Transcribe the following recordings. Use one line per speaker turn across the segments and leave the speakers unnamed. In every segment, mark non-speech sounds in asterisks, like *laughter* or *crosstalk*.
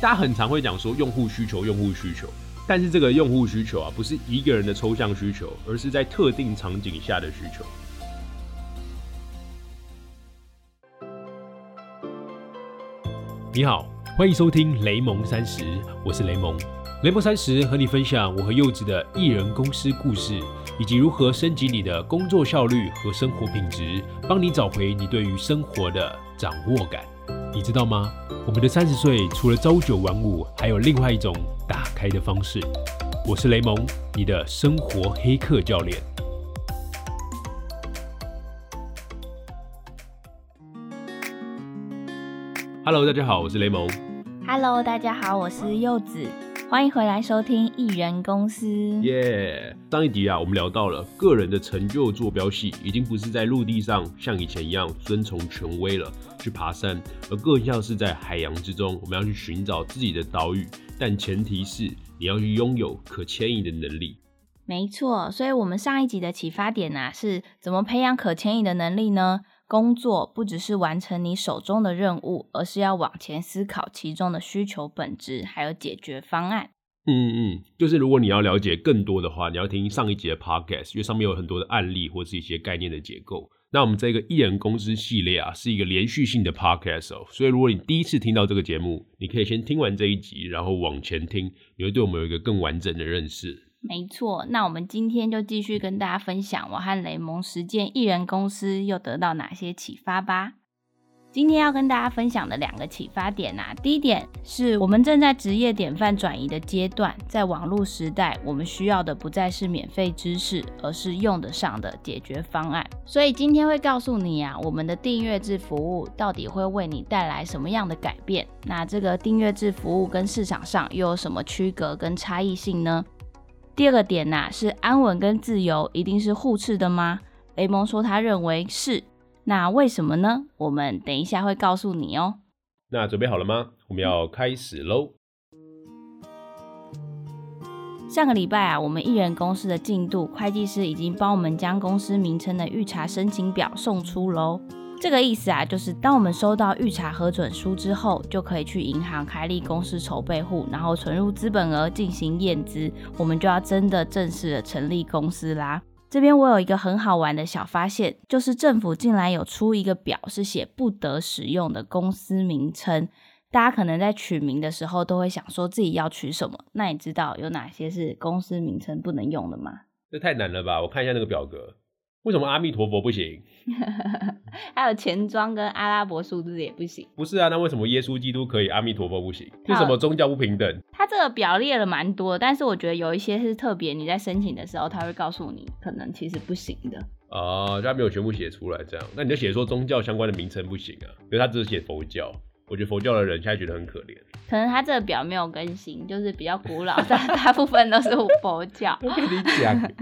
大家很常会讲说用户需求，用户需求，但是这个用户需求啊，不是一个人的抽象需求，而是在特定场景下的需求。你好，欢迎收听雷蒙三十，我是雷蒙。雷蒙三十和你分享我和柚子的艺人公司故事，以及如何升级你的工作效率和生活品质，帮你找回你对于生活的掌握感。你知道吗？我们的三十岁除了朝九晚五，还有另外一种打开的方式。我是雷蒙，你的生活黑客教练。Hello，大家好，我是雷蒙。
Hello，大家好，我是柚子，欢迎回来收听艺人公司。
耶、上一集啊，我们聊到了个人的成就坐标系，已经不是在陆地上像以前一样遵从权威了，去爬山，而更像是在海洋之中，我们要去寻找自己的岛屿，但前提是你要去拥有可迁移的能力。
没错，所以我们上一集的启发点啊，是怎么培养可迁移的能力呢？工作不只是完成你手中的任务，而是要往前思考其中的需求本质，还有解决方案。
嗯嗯，就是如果你要了解更多的话，你要听上一集的 podcast，因为上面有很多的案例或是一些概念的结构。那我们这个艺人公司系列啊，是一个连续性的 podcast 哦，所以如果你第一次听到这个节目，你可以先听完这一集，然后往前听，你会对我们有一个更完整的认识。
没错，那我们今天就继续跟大家分享我和雷蒙实践艺人公司又得到哪些启发吧。今天要跟大家分享的两个启发点啊，第一点是我们正在职业典范转移的阶段，在网络时代，我们需要的不再是免费知识，而是用得上的解决方案。所以今天会告诉你啊，我们的订阅制服务到底会为你带来什么样的改变？那这个订阅制服务跟市场上又有什么区隔跟差异性呢？第二个点呐、是安稳跟自由一定是互斥的吗？雷蒙说他认为是，那为什么呢？我们等一下会告诉你哦。
那准备好了吗？我们要开始喽。
上个礼拜啊，我们艺人公司的进度，会计师已经帮我们将公司名称的预查申请表送出喽。这个意思啊，就是当我们收到预查核准书之后，就可以去银行开立公司筹备户，然后存入资本额进行验资，我们就要真的正式的成立公司啦。这边我有一个很好玩的小发现，就是政府竟然有出一个表，是写不得使用的公司名称。大家可能在取名的时候都会想说自己要取什么，那你知道有哪些是公司名称不能用的吗？
这太难了吧？我看一下那个表格，为什么阿弥陀佛不行？*laughs*
还有钱庄跟阿拉伯数字也不行。
不是啊，那为什么耶稣基督可以，阿弥陀佛不行？是什么宗教不平等？
他这个表列了蛮多，但是我觉得有一些是特别，你在申请的时候，他会告诉你可能其实不行的。
哦，他没有全部写出来，这样，那你就写说宗教相关的名称不行啊，因为他只是写佛教。我觉得佛教的人现在觉得很可怜，*laughs*
可能他这个表没有更新，就是比较古老，但大部分都是佛教。
我跟你讲，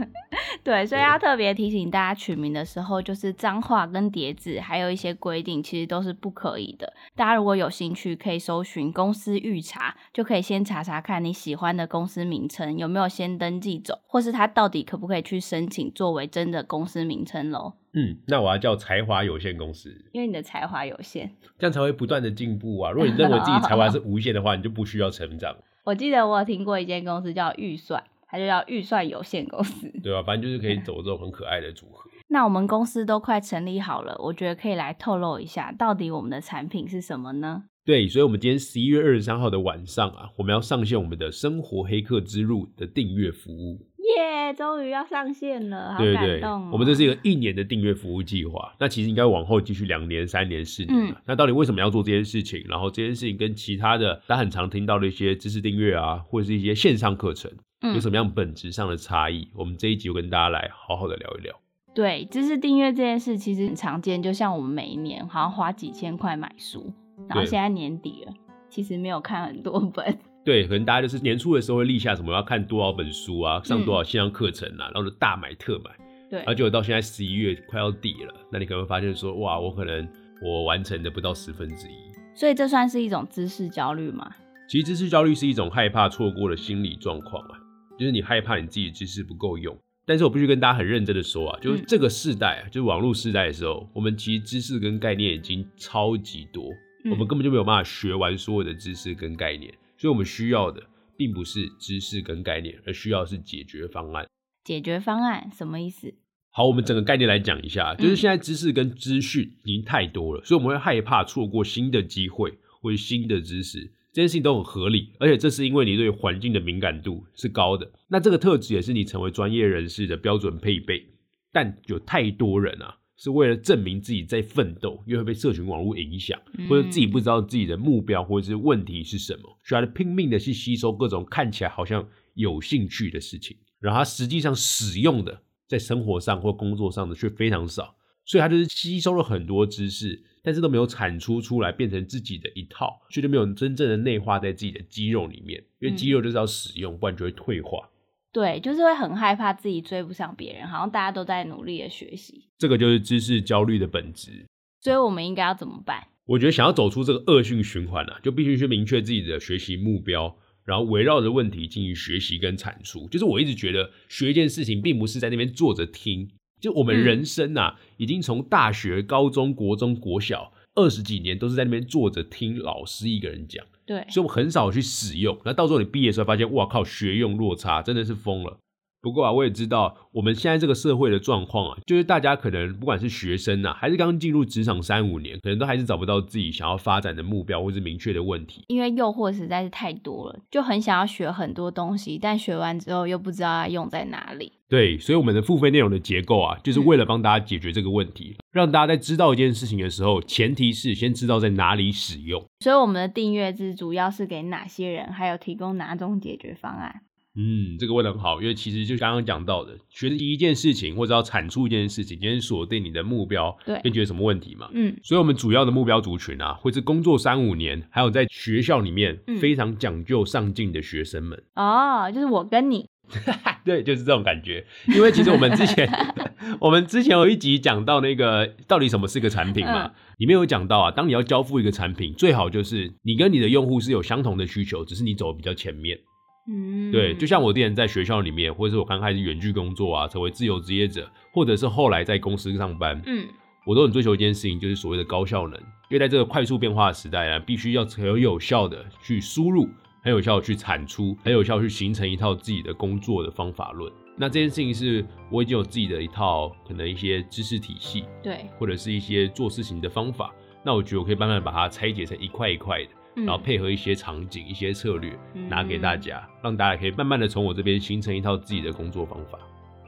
对，所以要特别提醒大家取名的时候，就是脏话跟叠字，还有一些规定，其实都是不可以的。大家如果有兴趣，可以搜寻公司预查，就可以先查查看你喜欢的公司名称有没有先登记走，或是他到底可不可以去申请作为真的公司名称喽。
嗯，那我要叫才华有限公司，
因为你的才华有限。
这样才会不断的进步啊。如果你认为自己才华是无限的话，你就不需要成长，*laughs*
我记得我有听过一间公司叫预算，它就叫预算有限公司。
对吧？反正就是可以 *laughs* 走这种很可爱的组合。
那我们公司都快成立好了，我觉得可以来透露一下，到底我们的产品是什么呢？
对，所以，我们今天十一月二十三号的晚上啊，我们要上线我们的生活黑客之路的订阅服务。
耶、终于要上线了，好
对对
感动、哦
我们这是一个一年的订阅服务计划，那其实应该往后继续两年、三年、四年、啊
嗯
那到底为什么要做这件事情？然后这件事情跟其他的大家很常听到的一些知识订阅啊，或者是一些线上课程，
嗯
有什么样本质上的差异？我们这一集就跟大家来好好的聊一聊。
对知识订阅这件事其实很常见，就像我们每一年好像花几千块买书，然后现在年底了，其实没有看很多本。*laughs*
对，可能大家就是年初的时候会立下什么要看多少本书啊，上多少线上课程啊，然后就大买特买。
对
然后结果到现在十一月快要底了，那你可能会发现说，哇，我可能我完成的不到十分之一。
所以这算是一种知识焦虑吗？
其实知识焦虑是一种害怕错过的心理状况啊，就是你害怕你自己的知识不够用。但是我必须跟大家很认真的说啊，就是
嗯
这个世代啊，就是网络世代的时候，我们其实知识跟概念已经超级多，
嗯
我们根本就没有办法学完所有的知识跟概念。所以我们需要的并不是知识跟概念，而需要的是解决方案。
解决方案什么意思？
好，我们整个概念来讲一下，就是现在知识跟资讯已经太多了，所以我们会害怕错过新的机会或者新的知识，这件事情都很合理，而且这是因为你对环境的敏感度是高的，那这个特质也是你成为专业人士的标准配备。但有太多人啊，是为了证明自己在奋斗，又会被社群网络影响，或者自己不知道自己的目标或者是问题是什么，所以他拼命的去吸收各种看起来好像有兴趣的事情，然后他实际上使用的在生活上或工作上的却非常少，所以他就是吸收了很多知识，但是都没有产出出来变成自己的一套，所以就没有真正的内化在自己的肌肉里面，因为肌肉就是要使用，不然就会退化。
对，就是会很害怕自己追不上别人，好像大家都在努力的学习，
这个就是知识焦虑的本质。
所以我们应该要怎么办？
我觉得想要走出这个恶性循环啊，就必须去明确自己的学习目标，然后围绕着问题进行学习跟产出。就是我一直觉得学一件事情，并不是在那边坐着听，就我们人生啊，已经从大学、高中、国中、国小二十几年都是在那边坐着听老师一个人讲。
对，
所以我很少去使用。那到时候你毕业时候发现，哇靠，学用落差真的是疯了。不过啊，我也知道我们现在这个社会的状况啊，就是大家可能不管是学生啊，还是刚进入职场三五年，可能都还是找不到自己想要发展的目标或是明确的问题。
因为诱惑实在是太多了，就很想要学很多东西，但学完之后又不知道要用在哪里。
对，所以我们的付费内容的结构啊，就是为了帮大家解决这个问题，让大家在知道一件事情的时候，前提是先知道在哪里使用。
所以我们的订阅制主要是给哪些人，还有提供哪种解决方案？
嗯，这个问的很好，因为其实就刚刚讲到的，学的第一件事情或者要产出一件事情，先锁定你的目标，
对，
解决什么问题嘛。
嗯，
所以我们主要的目标族群啊，会是工作三五年，还有在学校里面非常讲究上进的学生们。
哦，就是我跟你，*laughs*
对，就是这种感觉。因为其实我们之前，*laughs* 我们之前有一集讲到那个到底什么是个产品嘛，里面有讲到啊，当你要交付一个产品，最好就是你跟你的用户是有相同的需求，只是你走比较前面。
嗯，
对，就像我之前在学校里面，或者是我刚开始远距工作啊，成为自由职业者，或者是后来在公司上班，
嗯，
我都很追求一件事情，就是所谓的高效能。因为在这个快速变化的时代啊，必须要很有效的去输入，很有效的去产出，很有效去形成一套自己的工作的方法论。那这件事情是我已经有自己的一套可能一些知识体系，
对，
或者是一些做事情的方法。那我觉得我可以慢慢把它拆解成一块一块的。然后配合一些场景、一些策略拿给大家，让大家可以慢慢的从我这边形成一套自己的工作方法。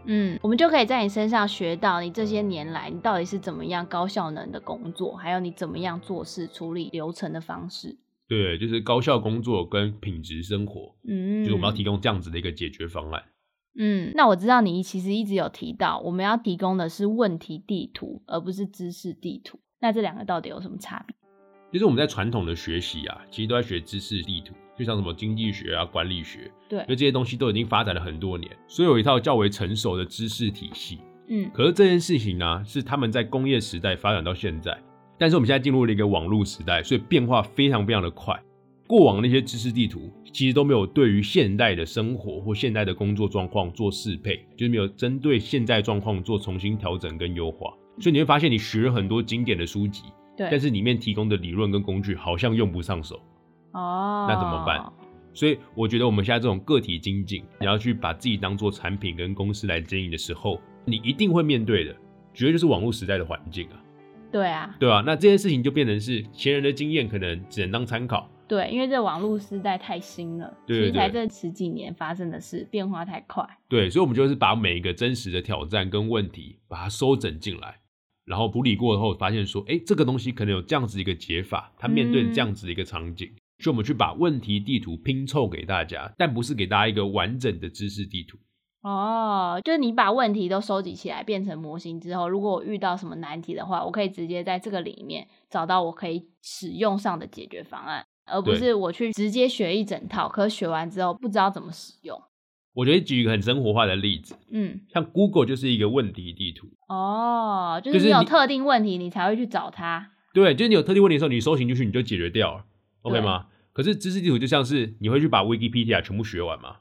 嗯，我们就可以在你身上学到你这些年来你到底是怎么样高效能的工作，还有你怎么样做事、处理流程的方式。
对，就是高效工作跟品质生活。
嗯，
就是我们要提供这样子的一个解决方案。
嗯，那我知道你其实一直有提到，我们要提供的是问题地图，而不是知识地图。那这两个到底有什么差别？
就是我们在传统的学习啊，其实都在学知识地图，就像什么经济学啊、管理学，
对，
因为这些东西都已经发展了很多年，所以有一套较为成熟的知识体系。
嗯，
可是这件事情呢，是他们在工业时代发展到现在，但是我们现在进入了一个网络时代，所以变化非常非常的快。过往那些知识地图其实都没有对于现代的生活或现代的工作状况做适配，就是没有针对现在状况做重新调整跟优化，所以你会发现你学了很多经典的书籍。但是里面提供的理论跟工具好像用不上手
哦，
那怎么办？所以我觉得我们现在这种个体精进，你要去把自己当做产品跟公司来经营的时候，你一定会面对的，绝对就是网络时代的环境啊。
对啊，
对啊，那这件事情就变成是前人的经验，可能只能当参考。
对，因为这网络时代太新了，
其实
才这十几年发生的事，变化太快。
对，所以我们就是把每一个真实的挑战跟问题，把它收整进来。然后处理过后，发现说，哎，这个东西可能有这样子一个解法，它面对这样子的一个场景，所以我们去把问题地图拼凑给大家，但不是给大家一个完整的知识地图。
哦，就是你把问题都收集起来变成模型之后，如果我遇到什么难题的话，我可以直接在这个里面找到我可以使用上的解决方案，而不是我去直接学一整套，可学完之后不知道怎么使用。
我觉得举一个很生活化的例子，
嗯，
像 Google 就是一个问题地图
哦，就是你有特定问题，你才会去找它。
对，就是你有特定问题的时候，你搜寻进去你就解决掉了，OK 吗？可是知识地图就像是你会去把 Wikipedia 全部学完吗？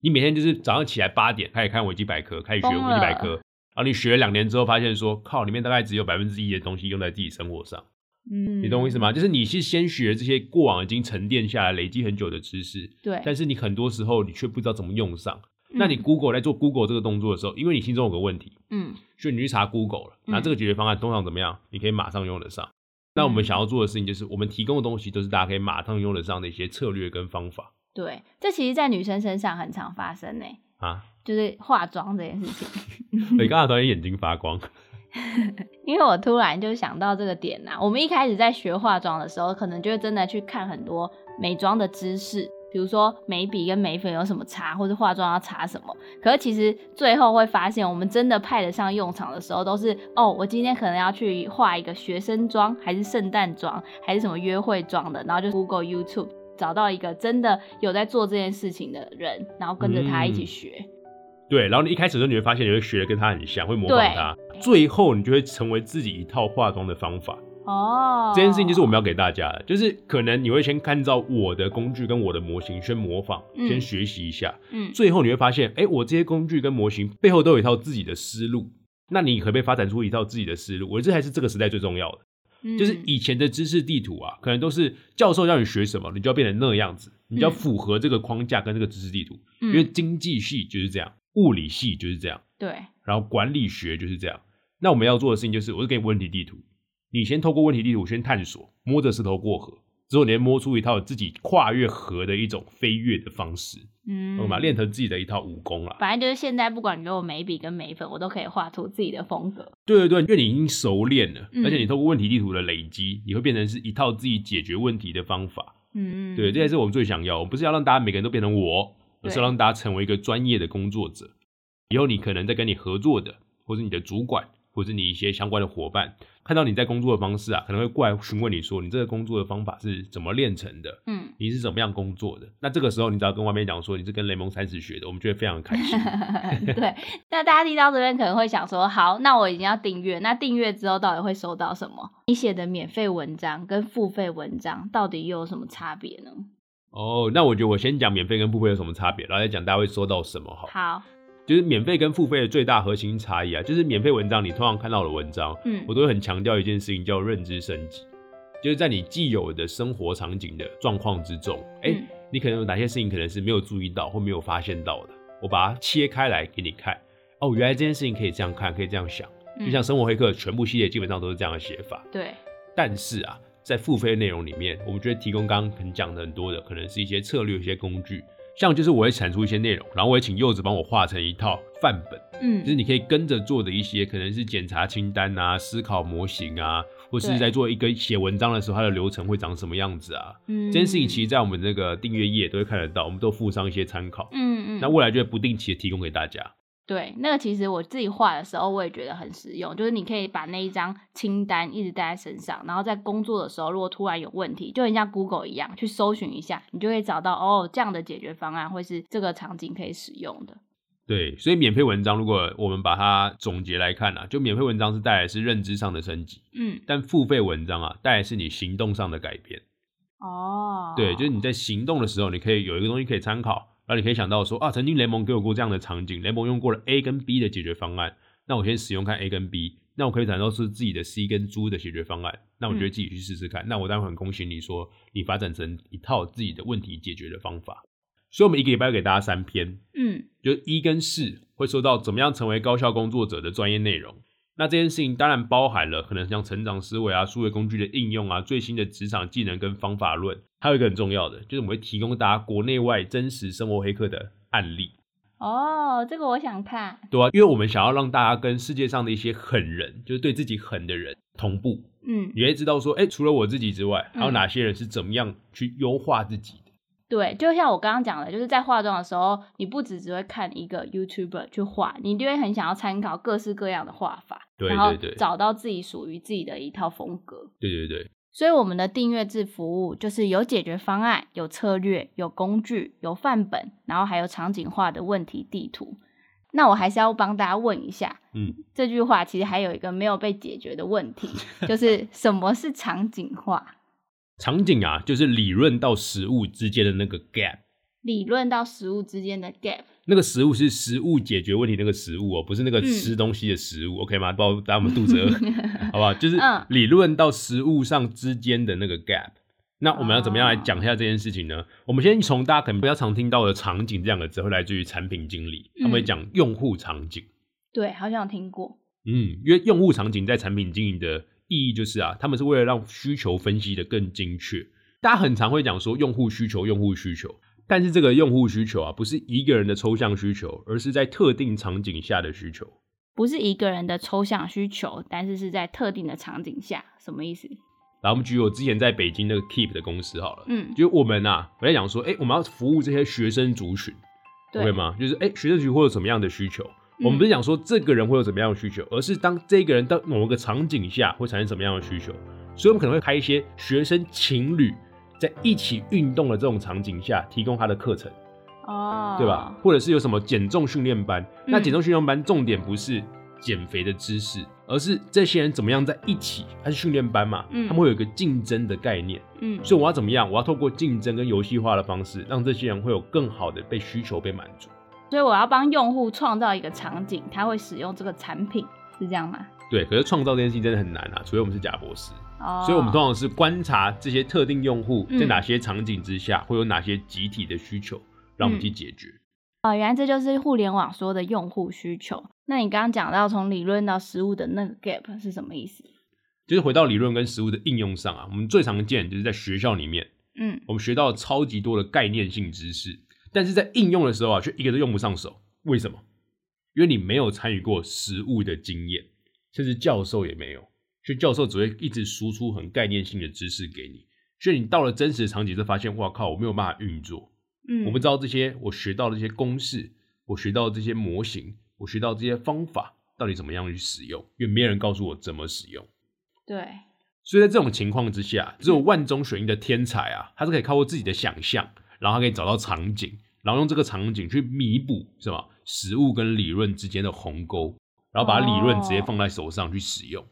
你每天就是早上起来八点开始看维基百科，开始学维基百科，然后你学了两年之后发现说，靠，里面大概只有百分之一的东西用在自己生活上。
嗯，
你懂我意思吗？就是你是先学这些过往已经沉淀下来、累积很久的知识，
对，
但是你很多时候你却不知道怎么用上。
嗯
那你 Google 在做 Google 这个动作的时候，因为你心中有个问题，
嗯
所以你去查 Google 了，
嗯
那这个解决方案通常怎么样？你可以马上用得上。那我们想要做的事情就是，我们提供的东西都是大家可以马上用得上的一些策略跟方法
对，这其实，在女生身上很常发生呢，
啊。
就是化妆这件事情。
你刚才突然眼睛发光，*laughs* *laughs*
因为我突然就想到这个点呐、我们一开始在学化妆的时候，可能就会真的去看很多美妆的知识，比如说眉笔跟眉粉有什么差，或者化妆要擦什么。可是其实最后会发现，我们真的派得上用场的时候，都是哦，我今天可能要去画一个学生妆，还是圣诞妆，还是什么约会妆的，然后就 Google、YouTube 找到一个真的有在做这件事情的人，然后跟着他一起
嗯
学。
对，然后你一开始的时候你会发现你会学的跟他很像，会模仿他，最后你就会成为自己一套化妆的方法。
哦，
这件事情就是我们要给大家的，就是可能你会先看照我的工具跟我的模型，先模仿，
嗯
先学习一下，
嗯
最后你会发现，哎、我这些工具跟模型背后都有一套自己的思路。那你可不可以发展出一套自己的思路？我觉得这才是这个时代最重要的。
嗯
就是以前的知识地图啊，可能都是教授让你学什么，你就要变成那个样子，你就要
嗯
符合这个框架跟这个知识地图。
嗯
因为经济系就是这样，物理系就是这样，
对，
然后管理学就是这样。那我们要做的事情就是，我就给你问题地图，你先透过问题地图先探索，摸着石头过河，之后你会摸出一套自己跨越河的一种飞跃的方式，
嗯，
懂吗？练成自己的一套武功啦。
反正就是现在，不管你给我眉笔跟眉粉，我都可以画出自己的风格。
对对对，因为你已经熟练了，
嗯
而且你透过问题地图的累积，你会变成是一套自己解决问题的方法。
嗯，
对，这也是我们最想要。我们不是要让大家每个人都变成我，而是
对
让大家成为一个专业的工作者。以后你可能在跟你合作的，或是你的主管，或是你一些相关的伙伴，看到你在工作的方式啊，可能会过来询问你说，你这个工作的方法是怎么练成的？
嗯，
你是怎么样工作的？那这个时候，你只要跟外面讲说你是跟雷蒙三十学的，我们就会非常开心。*laughs*
对。那大家听到这边可能会想说，好，那我已经要订阅，那订阅之后到底会收到什么？你写的免费文章跟付费文章到底又有什么差别呢？
哦，那我觉得我先讲免费跟付费有什么差别，然后再讲大家会收到什么好。
好，
就是免费跟付费的最大核心差异啊，就是免费文章你通常看到的文章，
嗯
我都会很强调一件事情，叫认知升级，就是在你既有的生活场景的状况之中，哎、
嗯
你可能有哪些事情可能是没有注意到或没有发现到的，我把它切开来给你看。哦，原来这件事情可以这样看，可以这样想。就像
嗯
生活黑客全部系列基本上都是这样的写法，
对，
但是啊，在付费内容里面，我们就会提供刚刚可能讲的很多的，可能是一些策略、一些工具，像就是我会产出一些内容，然后我也请柚子帮我画成一套范本。嗯就是
嗯
你可以跟着做的一些，可能是检查清单啊、思考模型啊，或是在做一个写文章的时候，它的流程会长什么样子啊？
嗯，
这件事情其实，在我们那个订阅页都会看得到，我们都附上一些参考。
嗯嗯，
那未来就会不定期的提供给大家。
对，那个其实我自己画的时候，我也觉得很实用，就是你可以把那一张清单一直带在身上，然后在工作的时候，如果突然有问题，就很像 Google 一样，去搜寻一下，你就会找到哦，这样的解决方案会是这个场景可以使用的。
对，所以免费文章如果我们把它总结来看啊，就免费文章是带来是认知上的升级，
嗯，
但付费文章啊带来是你行动上的改变。
哦，
对，就是你在行动的时候，你可以有一个东西可以参考，然后你可以想到说啊，曾经雷蒙给我过这样的场景，雷蒙用过了 A 跟 B 的解决方案，那我先使用看 A 跟 B，那我可以找到是自己的 C 跟猪的解决方案，那我觉得
嗯
自己去试试看，那我当然很恭喜你说你发展成一套自己的问题解决的方法。所以，我们一个礼拜要给大家三篇，
嗯
就一跟四会说到怎么样成为高效工作者的专业内容。那这件事情当然包含了可能像成长思维啊、数位工具的应用啊、最新的职场技能跟方法论，还有一个很重要的，就是我们会提供大家国内外真实生活黑客的案例，
哦，这个我想看，
对啊，因为我们想要让大家跟世界上的一些狠人，就是对自己狠的人同步，
嗯，
你会知道说，哎、除了我自己之外，还有
嗯。
哪些人是怎么样去优化自己的。
对，就像我刚刚讲的，就是在化妆的时候，你不只只会看一个 YouTuber 去画，你就会很想要参考各式各样的画法，
对
然后
对对
找到自己属于自己的一套风格。
对对对，
所以我们的订阅制服务就是有解决方案、有策略、有工具、有范本，然后还有场景化的问题地图。那我还是要帮大家问一下，
嗯，
这句话其实还有一个没有被解决的问题，就是什么是场景化？
场景啊，就是理论到实物之间的那个 gap。
理论到实物之间的 gap。
那个食物是食物解决问题那个食物哦，不是那个
嗯
吃东西的食物、o k 吗？不然大家我们肚子饿，*laughs* 好不好？就是
嗯
理论到食物上之间的那个 gap。那我们要怎么样来
哦
讲一下这件事情呢？我们先从大家可能比较常听到的场景这两个词，会来自于产品经理，他们会
嗯
讲用户场景。
对，好像有听过。
嗯，因为用户场景在产品经营的意义就是啊，他们是为了让需求分析的更精确。大家很常会讲说用户需求，用户需求，但是这个用户需求啊，不是一个人的抽象需求，而是在特定场景下的需求。
不是一个人的抽象需求，但是是在特定的场景下，什么意思？
然后我们举我之前在北京那个 Keep 的公司好了，
嗯，
就我们啊，我在讲说，哎、我们要服务这些学生族群
对
吗？就是哎、学生族群会有什么样的需求？
嗯
我们不是讲说这个人会有怎么样的需求，而是当这个人到某个场景下会产生什么样的需求，所以我们可能会开一些学生情侣在一起运动的这种场景下提供他的课程，
哦，
对吧？？或者是有什么减重训练班，那
嗯
减重训练班重点不是减肥的知识，而是这些人怎么样在一起，它是训练班嘛，
嗯
他们会有一个竞争的概念。
嗯，
所以我要怎么样？我要透过竞争跟游戏化的方式，让这些人会有更好的被需求被满足。
所以我要帮用户创造一个场景，他会使用这个产品，是这样吗？
对，可是创造这件事情真的很难啊，除非我们是假博士。
哦，
所以我们通常是观察这些特定用户
嗯
在哪些场景之下会有哪些集体的需求，让我们去解决。
哦，原来这就是互联网说的用户需求。那你刚刚讲到从理论到实物的那个 gap 是什么意思？
就是回到理论跟实物的应用上啊，我们最常见就是在学校里面，
嗯，
我们学到超级多的概念性知识，但是在应用的时候啊，却一个都用不上手。为什么？因为你没有参与过实物的经验，甚至教授也没有，所以教授只会一直输出很概念性的知识给你。所以你到了真实的场景，就发现，哇靠，我没有办法运作，
嗯，
我不知道这些我学到的这些公式，我学到的这些模型，我学到这些方法到底怎么样去使用，因为没有人告诉我怎么使用。
对，
所以在这种情况之下，只有万中选一的天才啊，他是可以靠过自己的想象，然后他可以找到场景，然后用这个场景去弥补什么实物跟理论之间的鸿沟，然后把理论直接放在手上去使用。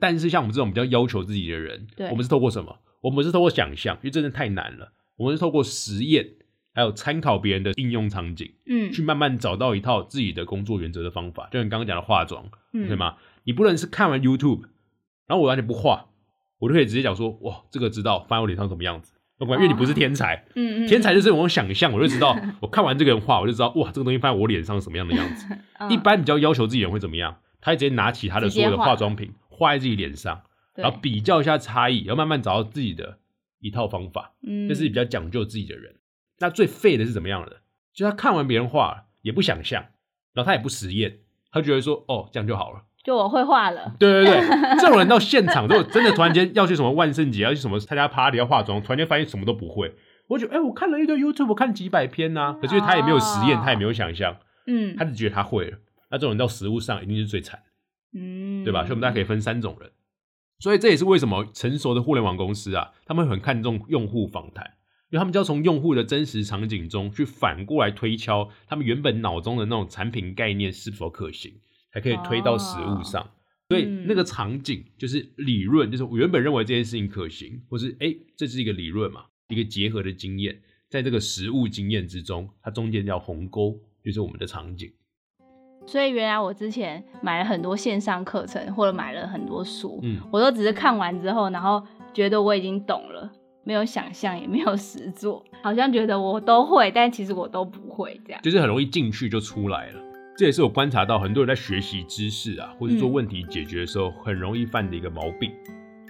但是像我们这种比较要求自己的人，
对
我们是透过什么？我们是透过想象，因为真的太难了。我们是透过实验，还有参考别人的应用场景，
嗯
去慢慢找到一套自己的工作原则的方法。就像你刚刚讲的化妆，
嗯
对吗？你不能是看完 YouTube，然后我完全不画，我就可以直接讲说，哇，这个知道放在我脸上什么样子。懂吗？因为你不是天才，
嗯嗯，
天才就是我用想象，我就知道，我看完这个人画，我就知道，哇，这个东西放在我脸上是什么样的样子。
嗯
一般比较要求自己人会怎么样？他会直接拿起他的所有的化妆品画在自己脸上，然后比较一下差异，然后慢慢找到自己的一套方法。
嗯，
这是比较讲究自己的人。那最废的是怎么样的？就他看完别人画也不想象，然后他也不实验，他觉得说哦这样就好了。
就我会画了，
对对对，这种人到现场如果真的突然间要去什么万圣节，要去什么参加 party 要化妆，突然间发现什么都不会，我觉得哎、我看了一堆 YouTube，我看几百篇呐、可是他也没有实验，
哦
他也没有想象，
嗯
他只觉得他会了。那这种人到实物上一定是最惨。
嗯，
对吧？所以我们大家可以分三种人，所以这也是为什么成熟的互联网公司啊，他们很看重用户访谈，因为他们就要从用户的真实场景中去反过来推敲他们原本脑中的那种产品概念是否可行，才可以推到实物上。所以
嗯
那个场景就是理论，就是我原本认为这件事情可行，或是哎，这是一个理论嘛，一个结合的经验，在这个实物经验之中，它中间叫鸿沟，就是我们的场景。
所以原来我之前买了很多线上课程，或者买了很多书，
嗯，
我都只是看完之后，然后觉得我已经懂了，没有想象，也没有实做，好像觉得我都会，但其实我都不会这样。
就是很容易进去就出来了。这也是我观察到很多人在学习知识啊，或者做
嗯
问题解决的时候，很容易犯的一个毛病。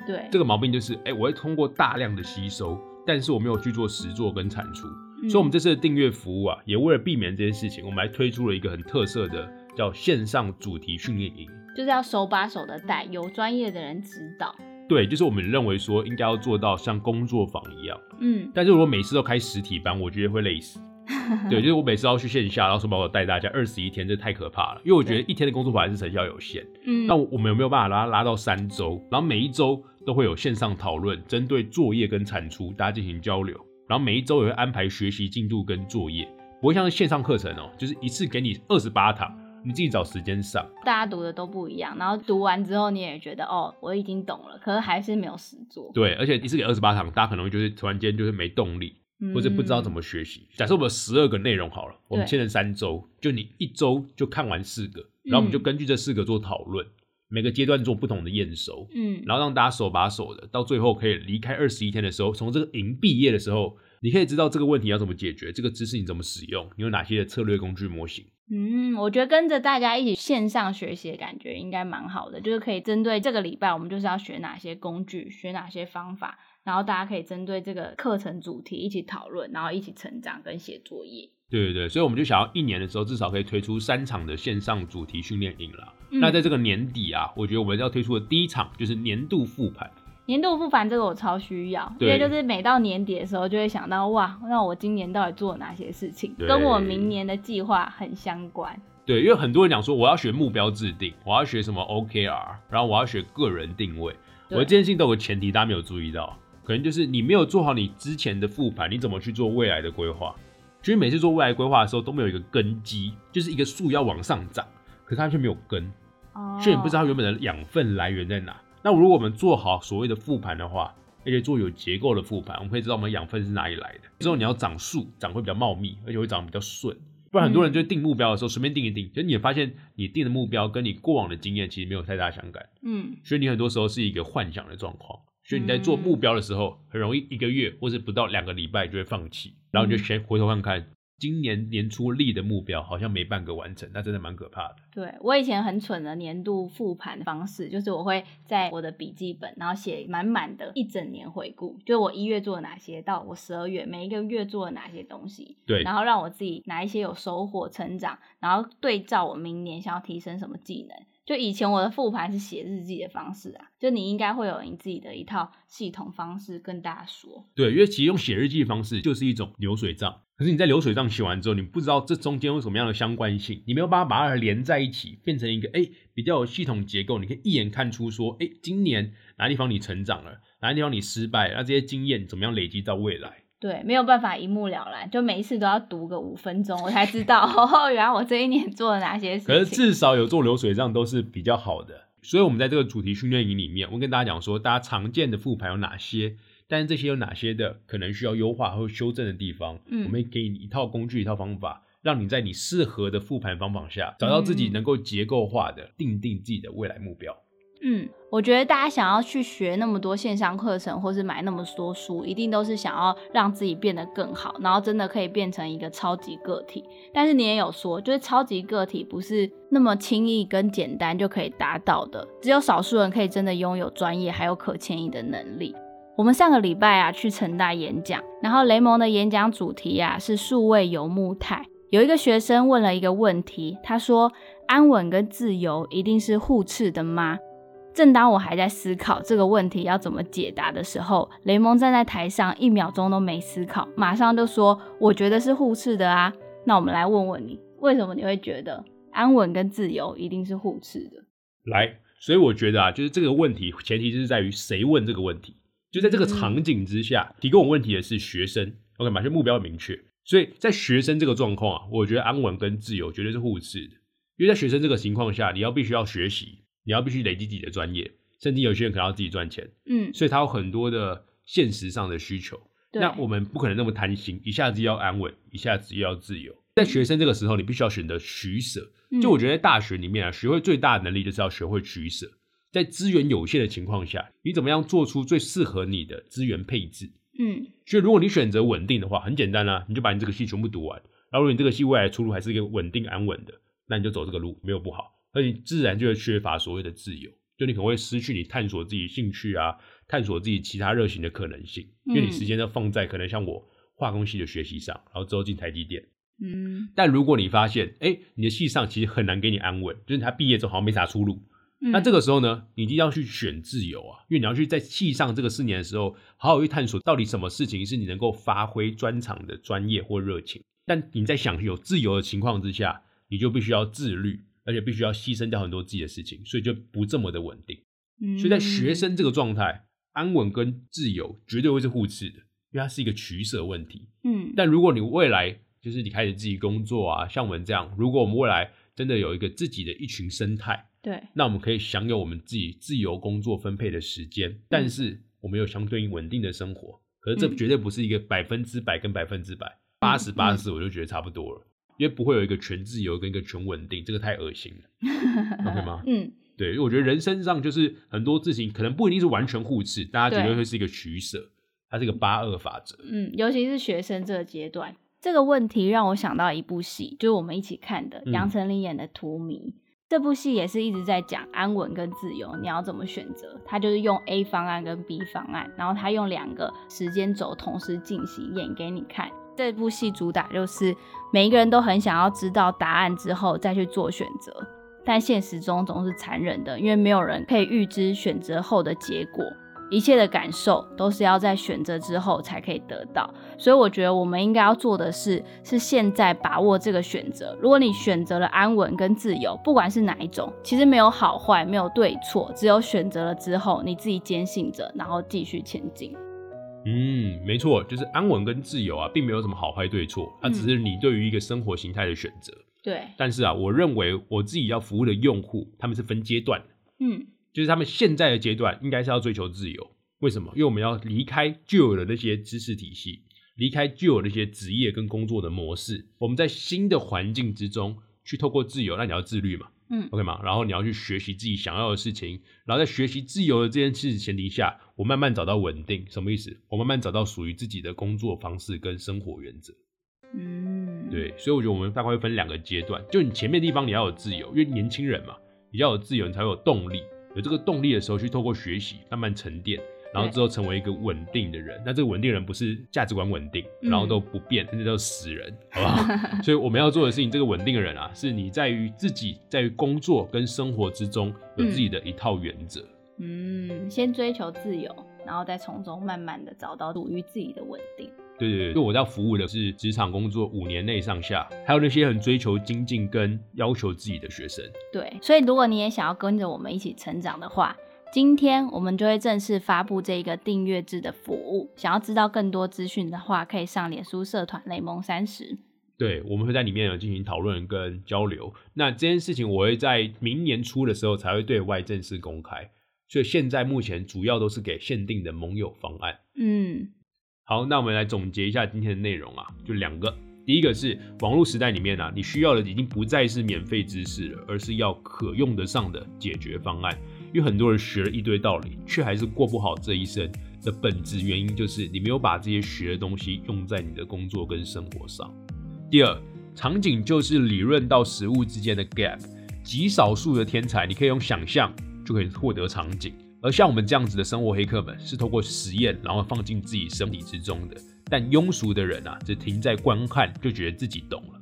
对，
这个毛病就是，哎、我会通过大量的吸收，但是我没有去做实做跟产出。
嗯
所以，我们这次的订阅服务啊，也为了避免这件事情，我们还推出了一个很特色的叫线上主题训练营。
就是要手把手的带，有专业的人指导。
对，就是我们认为说应该要做到像工作坊一样，
嗯，
但是如果每次都开实体班，我觉得会累死。*laughs* 对，就是我每次要去线下，然后说把我带大家二十一天，这太可怕了。因为我觉得一天的工作坊还是成效有限。
嗯，
那我们有没有办法拉拉到三周？然后每一周都会有线上讨论，针对作业跟产出，大家进行交流。然后每一周也会安排学习进度跟作业，不会像是线上课程哦，就是一次给你二十八堂，你自己找时间上。
大家读的都不一样，然后读完之后你也觉得哦，我已经懂了，可是还是没有实做。
对，而且一次给二十八堂，大家可能就是突然间就是没动力。或者不知道怎么学习。假设我们有十二个内容好了，我们
对
切成三周，就你一周就看完四个，然后我们就
嗯
根据这四个做讨论，每个阶段做不同的验收，
嗯，
然后让大家手把手的，到最后可以离开二十一天的时候，从这个营毕业的时候，你可以知道这个问题要怎么解决，这个知识你怎么使用，你有哪些的策略工具模型。
嗯，我觉得跟着大家一起线上学习的感觉应该蛮好的，就是可以针对这个礼拜我们就是要学哪些工具，学哪些方法，然后大家可以针对这个课程主题一起讨论，然后一起成长跟写作业。
对对对，所以我们就想要一年的时候至少可以推出三场的线上主题训练营啦。
嗯
那在这个年底啊，我觉得我们要推出的第一场就是年度复盘。
年度复盘这个我超需要，因为就是每到年底的时候就会想到哇，那我今年到底做了哪些事情，跟我明年的计划很相关。
对，因为很多人讲说我要学目标制定，我要学什么 OKR，然后我要学个人定位。
对
我这件事情都有个前提，大家没有注意到，可能就是你没有做好你之前的复盘，你怎么去做未来的规划？所以每次做未来规划的时候都没有一个根基，就是一个树要往上长，可是它却没有根，
哦
所以你不知道原本的养分来源在哪。那如果我们做好所谓的复盘的话，而且做有结构的复盘，我们可以知道我们养分是哪里来的。之后你要长树，长会比较茂密，而且会长得比较顺。不然很多人就定目标的时候随便定一定，就你也发现你定的目标跟你过往的经验其实没有太大相干，
嗯，
所以你很多时候是一个幻想的状况。所以你在做目标的时候，很容易一个月或是不到两个礼拜就会放弃，然后你就先回头看看，今年年初立的目标好像没半个完成，那真的蛮可怕的。
对我以前很蠢的年度复盘方式，就是我会在我的笔记本，然后写满满的一整年回顾，就我一月做了哪些，到我十二月每一个月做了哪些东西，
对，
然后让我自己哪一些有收获、成长，然后对照我明年想要提升什么技能。就以前我的复盘是写日记的方式啊，就你应该会有你自己的一套系统方式跟大家说。
对，因为其实用写日记的方式就是一种流水账。可是你在流水账写完之后，你不知道这中间有什么样的相关性，你没有办法把它连在一起，变成一个哎比较有系统结构，你可以一眼看出说，哎，今年哪地方你成长了，哪地方你失败，那这些经验怎么样累积到未来？
对，没有办法一目了然，就每一次都要读个五分钟，我才知道 *laughs* 哦，原来我这一年做了哪些事情。
可是至少有做流水账都是比较好的。所以我们在这个主题训练营里面，我跟大家讲说，大家常见的复盘有哪些，但是这些有哪些的可能需要优化或修正的地方，
嗯
我们会给你一套工具、一套方法，让你在你适合的复盘方法下，找到自己
嗯
能够结构化的定定自己的未来目标。
嗯，我觉得大家想要去学那么多线上课程，或是买那么多书，一定都是想要让自己变得更好，然后真的可以变成一个超级个体。但是你也有说，就是超级个体不是那么轻易跟简单就可以达到的，只有少数人可以真的拥有专业还有可迁移的能力。我们上个礼拜啊去成大演讲，然后雷蒙的演讲主题啊是数位游牧态。有一个学生问了一个问题，他说：“安稳跟自由一定是互斥的吗？”正当我还在思考这个问题要怎么解答的时候，雷蒙站在台上一秒钟都没思考，马上就说：“我觉得是互斥的啊。”那我们来问问你，为什么你会觉得安稳跟自由一定是互斥的？
来，所以我觉得啊，就是这个问题前提就是在于谁问这个问题。就在这个场景之下，提供我问题的是学生，OK 嘛？就目标很明确。所以在学生这个状况啊，我觉得安稳跟自由绝对是互斥的。因为在学生这个情况下，你要必须要学习，你要必须累积自己的专业，甚至有些人可能要自己赚钱，
嗯，
所以他有很多的现实上的需求。
对
那我们不可能那么贪心，一下子要安稳，一下子又要自由。在学生这个时候，你必须要选择取舍。
嗯
就我觉得在大学里面啊，学会最大的能力就是要学会取舍。在资源有限的情况下，你怎么样做出最适合你的资源配置？
嗯
所以如果你选择稳定的话，很简单啊，你就把你这个系全部读完。然后如果你这个系未来出路还是一个稳定安稳的，那你就走这个路，没有不好。而你自然就会缺乏所谓的自由，就你可能会失去你探索自己兴趣啊，探索自己其他热情的可能性，因为你时间都放在可能像我化工系的学习上，然后之后进台积电。
嗯。
但如果你发现，哎，你的系上其实很难给你安稳，就是他毕业之后好像没啥出路，
嗯，
那这个时候呢，你一定要去选自由啊，因为你要去在系上这个四年的时候，好好去探索到底什么事情是你能够发挥专长的专业或热情。但你在想有自由的情况之下，你就必须要自律，而且必须要牺牲掉很多自己的事情，所以就不这么的稳定。
嗯
所以在学生这个状态，安稳跟自由绝对会是互斥的，因为它是一个取舍问题。
嗯。
但如果你未来就是你开始自己工作啊，像我们这样，如果我们未来真的有一个自己的一群生态，
对。
那我们可以享有我们自己自由工作分配的时间，但是我们有相对应稳定的生活，可是这
嗯。
绝对不是一个百分之百跟百分之百，八十八十我就觉得差不多了，因为不会有一个全自由跟一个全稳定，这个太恶心了，*laughs* OK 吗？
嗯，
对，因为我觉得人生上就是很多事情可能不一定是完全互斥，大家绝对
对
会是一个取舍，它是一个八二法则。
嗯，尤其是学生这个阶段，这个问题让我想到一部戏，就是我们一起看的
嗯
杨丞琳演的《荼蘼》。这部戏也是一直在讲安稳跟自由，你要怎么选择？他就是用 A 方案跟 B 方案，然后他用两个时间轴同时进行演给你看。这部戏主打就是每一个人都很想要知道答案之后再去做选择，但现实中总是残忍的，因为没有人可以预知选择后的结果。一切的感受都是要在选择之后才可以得到，所以我觉得我们应该要做的是，是现在把握这个选择。如果你选择了安稳跟自由，不管是哪一种，其实没有好坏，没有对错，只有选择了之后，你自己坚信着，然后继续前进。
嗯，没错，就是安稳跟自由啊，并没有什么好坏对错，它只是你对于一个生活形态的选择。
对，
但是啊，我认为我自己要服务的用户，他们是分阶段的，
嗯
就是他们现在的阶段应该是要追求自由。为什么？因为我们要离开旧有的那些知识体系，离开旧有的那些职业跟工作的模式，我们在新的环境之中去透过自由，那你要自律嘛
嗯
，OK 吗？然后你要去学习自己想要的事情，然后在学习自由的这件事前提下，我慢慢找到稳定，什么意思？我慢慢找到属于自己的工作方式跟生活原则。
嗯，
对，所以我觉得我们大概会分两个阶段，就你前面地方你要有自由，因为年轻人嘛，你要有自由，你才会有动力。有这个动力的时候，去透过学习慢慢沉淀，然后之后成为一个稳定的人。那这个稳定人不是价值观稳定，
嗯
然后都不变，那叫死人，好不好？*laughs* 所以我们要做的事情，这个稳定的人啊，是你在于自己在于工作跟生活之中有自己的一套原则。
嗯，先追求自由，然后再从中慢慢的找到属于自己的稳定。
对对对，就我要服务的是职场工作五年内上下，还有那些很追求精进跟要求自己的学生。
对，所以如果你也想要跟着我们一起成长的话，今天我们就会正式发布这个订阅制的服务。想要知道更多资讯的话，可以上脸书社团雷蒙三十。
对，我们会在里面有进行讨论跟交流。那这件事情我会在明年初的时候才会对外正式公开，所以现在目前主要都是给限定的盟友方案。
嗯
好，那我们来总结一下今天的内容啊，就两个。第一个是网络时代里面啊，你需要的已经不再是免费知识了，而是要可用得上的解决方案。因为很多人学了一堆道理，却还是过不好这一生的本质原因，就是你没有把这些学的东西用在你的工作跟生活上。第二，场景就是理论到实物之间的 gap，极少数的天才，你可以用想象就可以获得场景。而像我们这样子的生活黑客们，是透过实验，然后放进自己身体之中的。但庸俗的人啊，只停在观看，就觉得自己懂了。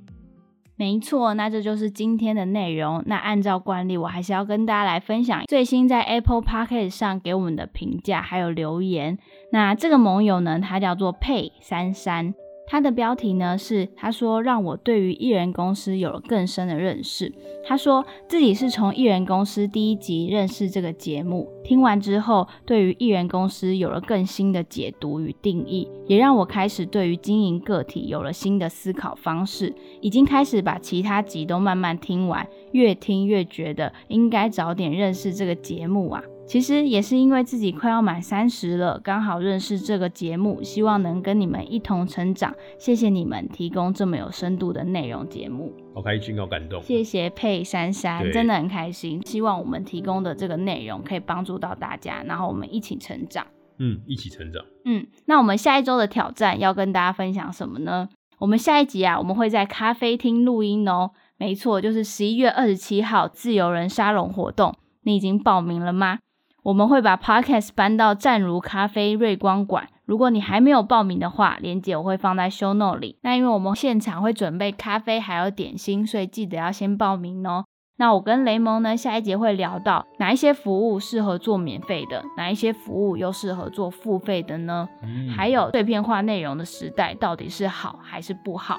没错，那这就是今天的内容。那按照惯例，我还是要跟大家来分享最新在 Apple Podcast 上给我们的评价还有留言。那这个盟友呢，他叫做佩珊珊。他的标题呢是他说让我对于艺人公司有了更深的认识。他说自己是从艺人公司第一集认识这个节目，听完之后对于艺人公司有了更新的解读与定义，也让我开始对于经营个体有了新的思考方式。已经开始把其他集都慢慢听完，越听越觉得应该早点认识这个节目啊。其实也是因为自己快要满三十了，刚好认识这个节目，希望能跟你们一同成长。谢谢你们提供这么有深度的内容节目，
好开心，好感动。
谢谢佩珊珊，真的很开心。希望我们提供的这个内容可以帮助到大家，然后我们一起成长。
嗯，一起成长。
嗯，那我们下一周的挑战要跟大家分享什么呢？我们下一集啊，我们会在咖啡厅录音哦。没错，就是十一月二十七号自由人沙龙活动。你已经报名了吗？我们会把 podcast 搬到湛如咖啡瑞光馆。如果你还没有报名的话，链接我会放在 show note 里。那因为我们现场会准备咖啡还有点心，所以记得要先报名哦。那我跟雷蒙呢，下一节会聊到哪一些服务适合做免费的，哪一些服务又适合做付费的呢？
嗯，
还有碎片化内容的时代到底是好还是不好？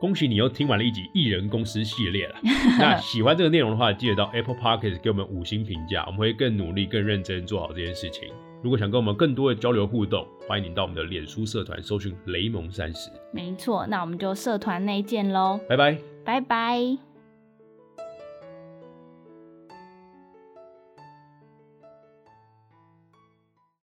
恭喜你又听完了一集艺人公司系列了。*laughs* 那喜欢这个内容的话，记得到 Apple Podcast 给我们五星评价，我们会更努力、更认真做好这件事情。如果想跟我们更多的交流互动，欢迎你到我们的脸书社团搜寻“雷蒙三十
没错，那我们就社团内见喽，
拜拜。
拜拜。